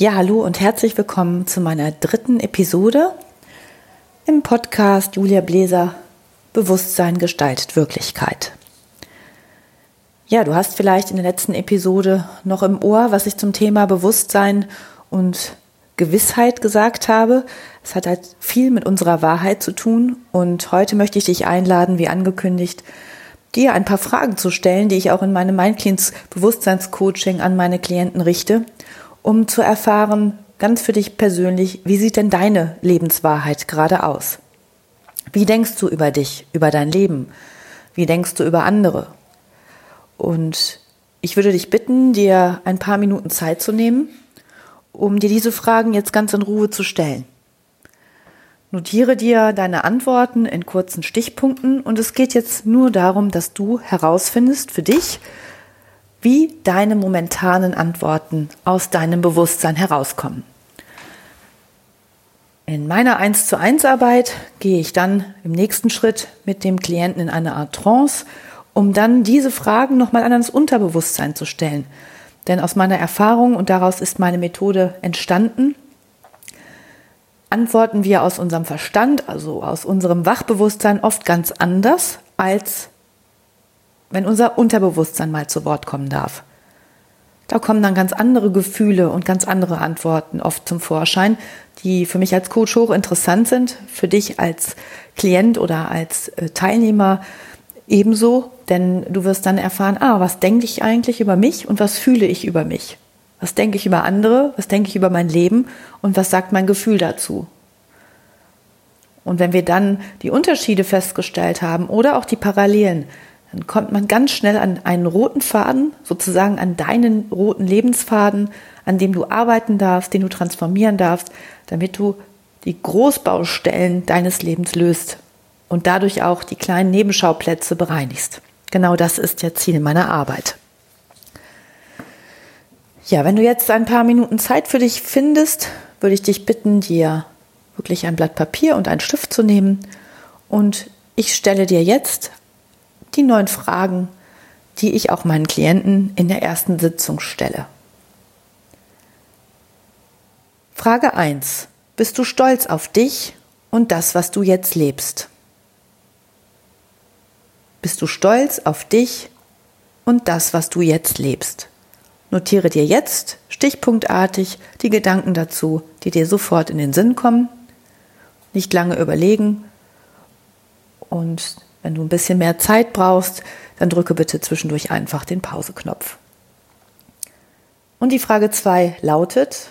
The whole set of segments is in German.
Ja, hallo und herzlich willkommen zu meiner dritten Episode im Podcast Julia Bläser Bewusstsein gestaltet Wirklichkeit. Ja, du hast vielleicht in der letzten Episode noch im Ohr, was ich zum Thema Bewusstsein und Gewissheit gesagt habe. Es hat halt viel mit unserer Wahrheit zu tun und heute möchte ich dich einladen, wie angekündigt, dir ein paar Fragen zu stellen, die ich auch in meinem Mindcleans Bewusstseinscoaching an meine Klienten richte um zu erfahren, ganz für dich persönlich, wie sieht denn deine Lebenswahrheit gerade aus? Wie denkst du über dich, über dein Leben? Wie denkst du über andere? Und ich würde dich bitten, dir ein paar Minuten Zeit zu nehmen, um dir diese Fragen jetzt ganz in Ruhe zu stellen. Notiere dir deine Antworten in kurzen Stichpunkten und es geht jetzt nur darum, dass du herausfindest für dich, wie deine momentanen Antworten aus deinem Bewusstsein herauskommen. In meiner 1 zu 1 Arbeit gehe ich dann im nächsten Schritt mit dem Klienten in eine Art Trance, um dann diese Fragen nochmal an das Unterbewusstsein zu stellen. Denn aus meiner Erfahrung, und daraus ist meine Methode entstanden, antworten wir aus unserem Verstand, also aus unserem Wachbewusstsein oft ganz anders als wenn unser Unterbewusstsein mal zu Wort kommen darf. Da kommen dann ganz andere Gefühle und ganz andere Antworten oft zum Vorschein, die für mich als Coach hochinteressant sind, für dich als Klient oder als äh, Teilnehmer ebenso, denn du wirst dann erfahren, ah, was denke ich eigentlich über mich und was fühle ich über mich? Was denke ich über andere? Was denke ich über mein Leben? Und was sagt mein Gefühl dazu? Und wenn wir dann die Unterschiede festgestellt haben oder auch die Parallelen, dann kommt man ganz schnell an einen roten Faden, sozusagen an deinen roten Lebensfaden, an dem du arbeiten darfst, den du transformieren darfst, damit du die Großbaustellen deines Lebens löst und dadurch auch die kleinen Nebenschauplätze bereinigst. Genau das ist ja Ziel meiner Arbeit. Ja, wenn du jetzt ein paar Minuten Zeit für dich findest, würde ich dich bitten, dir wirklich ein Blatt Papier und einen Stift zu nehmen und ich stelle dir jetzt die neun Fragen, die ich auch meinen Klienten in der ersten Sitzung stelle. Frage 1. Bist du stolz auf dich und das, was du jetzt lebst? Bist du stolz auf dich und das, was du jetzt lebst? Notiere dir jetzt stichpunktartig die Gedanken dazu, die dir sofort in den Sinn kommen. Nicht lange überlegen und wenn du ein bisschen mehr Zeit brauchst, dann drücke bitte zwischendurch einfach den Pauseknopf. Und die Frage 2 lautet,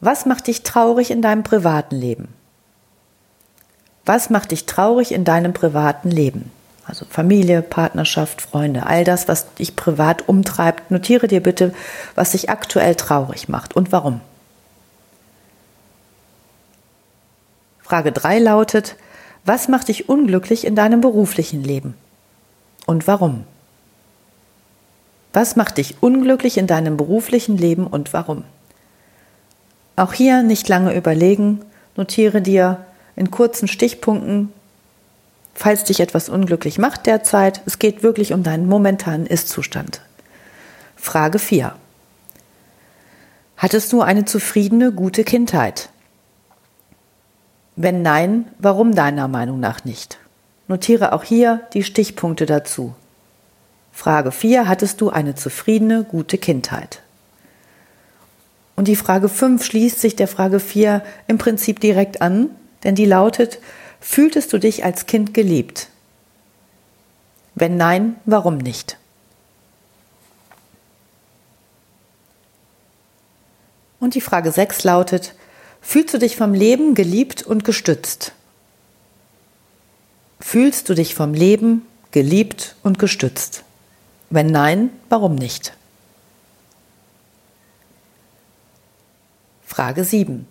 was macht dich traurig in deinem privaten Leben? Was macht dich traurig in deinem privaten Leben? Also Familie, Partnerschaft, Freunde, all das, was dich privat umtreibt. Notiere dir bitte, was dich aktuell traurig macht und warum. Frage 3 lautet, was macht dich unglücklich in deinem beruflichen Leben? Und warum? Was macht dich unglücklich in deinem beruflichen Leben und warum? Auch hier nicht lange überlegen, notiere dir in kurzen Stichpunkten, falls dich etwas unglücklich macht derzeit. Es geht wirklich um deinen momentanen Ist-Zustand. Frage 4. Hattest du eine zufriedene, gute Kindheit? Wenn nein, warum deiner Meinung nach nicht? Notiere auch hier die Stichpunkte dazu. Frage 4. Hattest du eine zufriedene, gute Kindheit? Und die Frage 5 schließt sich der Frage 4 im Prinzip direkt an, denn die lautet, fühltest du dich als Kind geliebt? Wenn nein, warum nicht? Und die Frage 6 lautet, Fühlst du dich vom Leben geliebt und gestützt? Fühlst du dich vom Leben geliebt und gestützt? Wenn nein, warum nicht? Frage 7.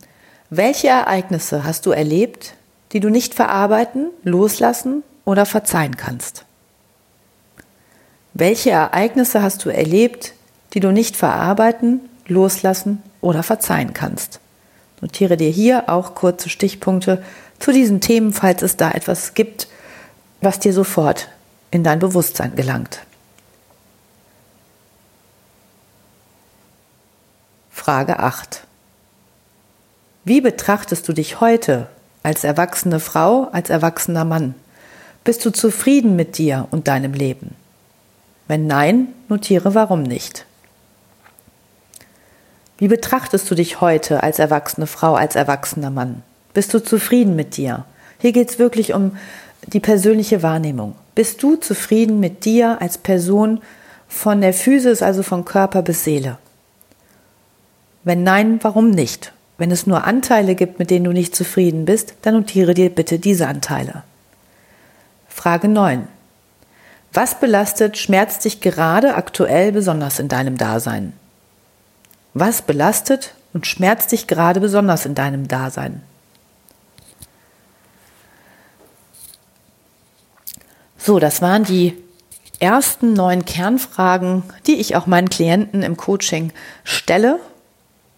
Welche Ereignisse hast du erlebt, die du nicht verarbeiten, loslassen oder verzeihen kannst? Welche Ereignisse hast du erlebt, die du nicht verarbeiten, loslassen oder verzeihen kannst? Notiere dir hier auch kurze Stichpunkte zu diesen Themen, falls es da etwas gibt, was dir sofort in dein Bewusstsein gelangt. Frage 8. Wie betrachtest du dich heute als erwachsene Frau, als erwachsener Mann? Bist du zufrieden mit dir und deinem Leben? Wenn nein, notiere warum nicht. Wie betrachtest du dich heute als erwachsene Frau, als erwachsener Mann? Bist du zufrieden mit dir? Hier geht es wirklich um die persönliche Wahrnehmung. Bist du zufrieden mit dir als Person von der Physis, also von Körper bis Seele? Wenn nein, warum nicht? Wenn es nur Anteile gibt, mit denen du nicht zufrieden bist, dann notiere dir bitte diese Anteile. Frage 9. Was belastet, schmerzt dich gerade aktuell besonders in deinem Dasein? Was belastet und schmerzt dich gerade besonders in deinem Dasein? So, das waren die ersten neun Kernfragen, die ich auch meinen Klienten im Coaching stelle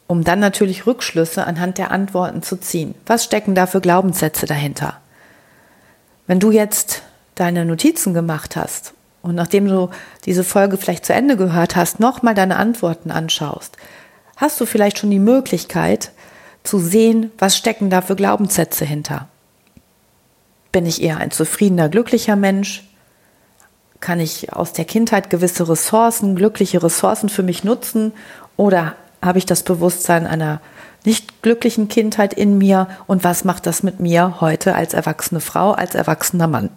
um dann natürlich Rückschlüsse anhand der Antworten zu ziehen. Was stecken da für Glaubenssätze dahinter? Wenn du jetzt deine Notizen gemacht hast und nachdem du diese Folge vielleicht zu Ende gehört hast, nochmal deine Antworten anschaust, hast du vielleicht schon die Möglichkeit zu sehen, was stecken da für Glaubenssätze hinter. Bin ich eher ein zufriedener, glücklicher Mensch? Kann ich aus der Kindheit gewisse Ressourcen, glückliche Ressourcen für mich nutzen? Oder habe ich das Bewusstsein einer nicht glücklichen Kindheit in mir und was macht das mit mir heute als erwachsene Frau, als erwachsener Mann?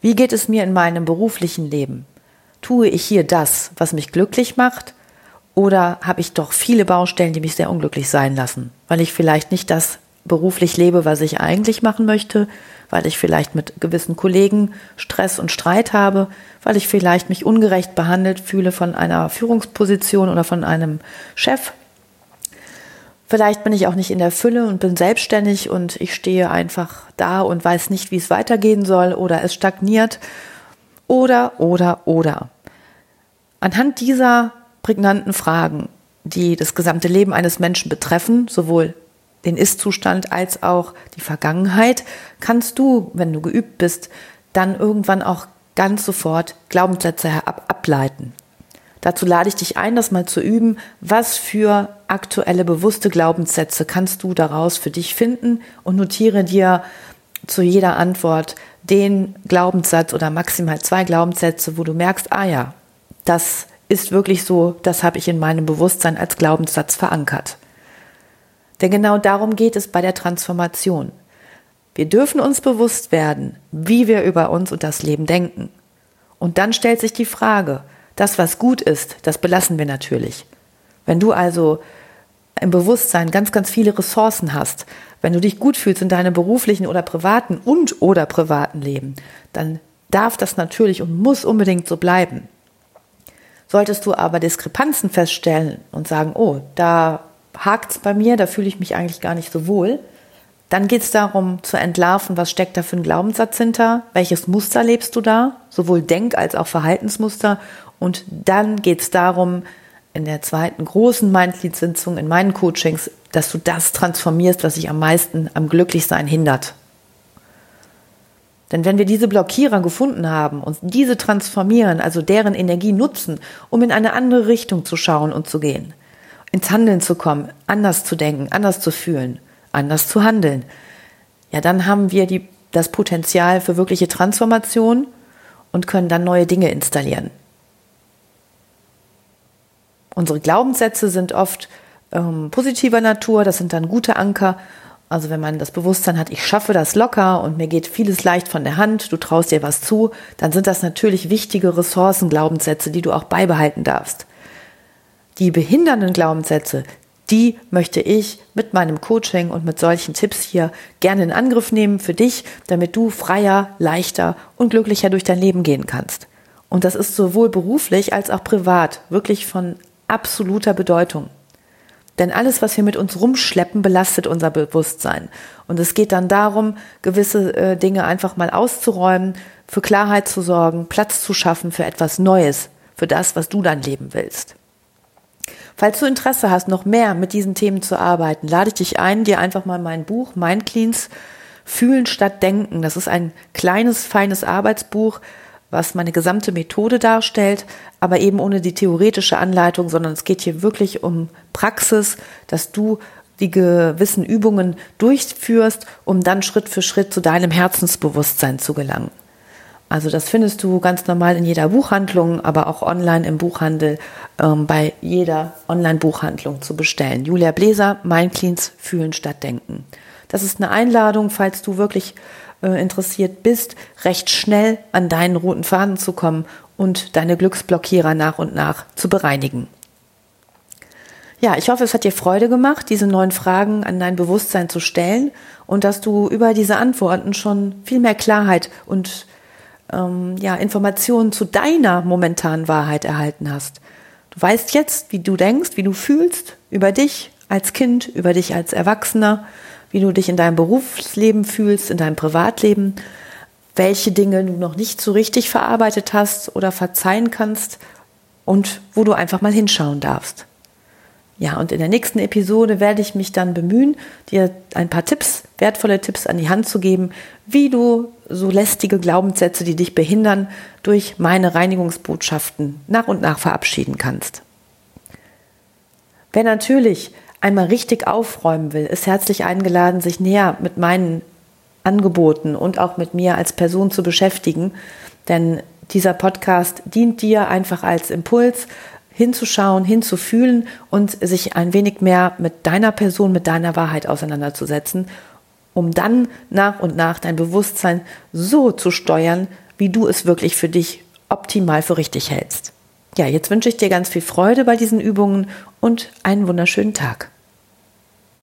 Wie geht es mir in meinem beruflichen Leben? Tue ich hier das, was mich glücklich macht? Oder habe ich doch viele Baustellen, die mich sehr unglücklich sein lassen, weil ich vielleicht nicht das beruflich lebe, was ich eigentlich machen möchte, weil ich vielleicht mit gewissen Kollegen Stress und Streit habe, weil ich vielleicht mich ungerecht behandelt fühle von einer Führungsposition oder von einem Chef. Vielleicht bin ich auch nicht in der Fülle und bin selbstständig und ich stehe einfach da und weiß nicht, wie es weitergehen soll oder es stagniert. Oder, oder, oder. Anhand dieser prägnanten Fragen, die das gesamte Leben eines Menschen betreffen, sowohl den Ist-Zustand als auch die Vergangenheit, kannst du, wenn du geübt bist, dann irgendwann auch ganz sofort Glaubenssätze ab ableiten. Dazu lade ich dich ein, das mal zu üben. Was für aktuelle bewusste Glaubenssätze kannst du daraus für dich finden und notiere dir zu jeder Antwort den Glaubenssatz oder maximal zwei Glaubenssätze, wo du merkst, ah ja, das ist wirklich so, das habe ich in meinem Bewusstsein als Glaubenssatz verankert. Denn genau darum geht es bei der Transformation. Wir dürfen uns bewusst werden, wie wir über uns und das Leben denken. Und dann stellt sich die Frage, das, was gut ist, das belassen wir natürlich. Wenn du also im Bewusstsein ganz, ganz viele Ressourcen hast, wenn du dich gut fühlst in deinem beruflichen oder privaten und oder privaten Leben, dann darf das natürlich und muss unbedingt so bleiben. Solltest du aber Diskrepanzen feststellen und sagen, oh, da hakt es bei mir, da fühle ich mich eigentlich gar nicht so wohl. Dann geht es darum zu entlarven, was steckt da für ein Glaubenssatz hinter, welches Muster lebst du da, sowohl Denk- als auch Verhaltensmuster. Und dann geht es darum, in der zweiten großen Mindlead-Sitzung in meinen Coachings, dass du das transformierst, was sich am meisten am Glücklichsein hindert. Denn wenn wir diese Blockierer gefunden haben und diese transformieren, also deren Energie nutzen, um in eine andere Richtung zu schauen und zu gehen, ins Handeln zu kommen, anders zu denken, anders zu fühlen, anders zu handeln, ja, dann haben wir die, das Potenzial für wirkliche Transformation und können dann neue Dinge installieren. Unsere Glaubenssätze sind oft ähm, positiver Natur, das sind dann gute Anker. Also wenn man das Bewusstsein hat, ich schaffe das locker und mir geht vieles leicht von der Hand, du traust dir was zu, dann sind das natürlich wichtige Ressourcen, Glaubenssätze, die du auch beibehalten darfst. Die behindernden Glaubenssätze, die möchte ich mit meinem Coaching und mit solchen Tipps hier gerne in Angriff nehmen für dich, damit du freier, leichter und glücklicher durch dein Leben gehen kannst. Und das ist sowohl beruflich als auch privat wirklich von absoluter Bedeutung. Denn alles, was wir mit uns rumschleppen, belastet unser Bewusstsein. Und es geht dann darum, gewisse äh, Dinge einfach mal auszuräumen, für Klarheit zu sorgen, Platz zu schaffen für etwas Neues, für das, was du dann leben willst. Falls du Interesse hast, noch mehr mit diesen Themen zu arbeiten, lade ich dich ein, dir einfach mal mein Buch Mind Cleans Fühlen statt Denken. Das ist ein kleines, feines Arbeitsbuch, was meine gesamte Methode darstellt, aber eben ohne die theoretische Anleitung, sondern es geht hier wirklich um Praxis, dass du die gewissen Übungen durchführst, um dann Schritt für Schritt zu deinem Herzensbewusstsein zu gelangen. Also das findest du ganz normal in jeder Buchhandlung, aber auch online im Buchhandel, ähm, bei jeder Online-Buchhandlung zu bestellen. Julia Bläser, Mein Cleans, Fühlen statt Denken. Das ist eine Einladung, falls du wirklich äh, interessiert bist, recht schnell an deinen roten Faden zu kommen und deine Glücksblockierer nach und nach zu bereinigen. Ja, ich hoffe, es hat dir Freude gemacht, diese neuen Fragen an dein Bewusstsein zu stellen und dass du über diese Antworten schon viel mehr Klarheit und ähm, ja, Informationen zu deiner momentanen Wahrheit erhalten hast. Du weißt jetzt, wie du denkst, wie du fühlst über dich als Kind, über dich als Erwachsener, wie du dich in deinem Berufsleben fühlst, in deinem Privatleben, welche Dinge du noch nicht so richtig verarbeitet hast oder verzeihen kannst und wo du einfach mal hinschauen darfst. Ja, und in der nächsten Episode werde ich mich dann bemühen, dir ein paar Tipps, wertvolle Tipps an die Hand zu geben, wie du so lästige Glaubenssätze, die dich behindern, durch meine Reinigungsbotschaften nach und nach verabschieden kannst. Wer natürlich einmal richtig aufräumen will, ist herzlich eingeladen, sich näher mit meinen Angeboten und auch mit mir als Person zu beschäftigen, denn dieser Podcast dient dir einfach als Impuls, hinzuschauen, hinzufühlen und sich ein wenig mehr mit deiner Person, mit deiner Wahrheit auseinanderzusetzen, um dann nach und nach dein Bewusstsein so zu steuern, wie du es wirklich für dich optimal für richtig hältst. Ja, jetzt wünsche ich dir ganz viel Freude bei diesen Übungen und einen wunderschönen Tag.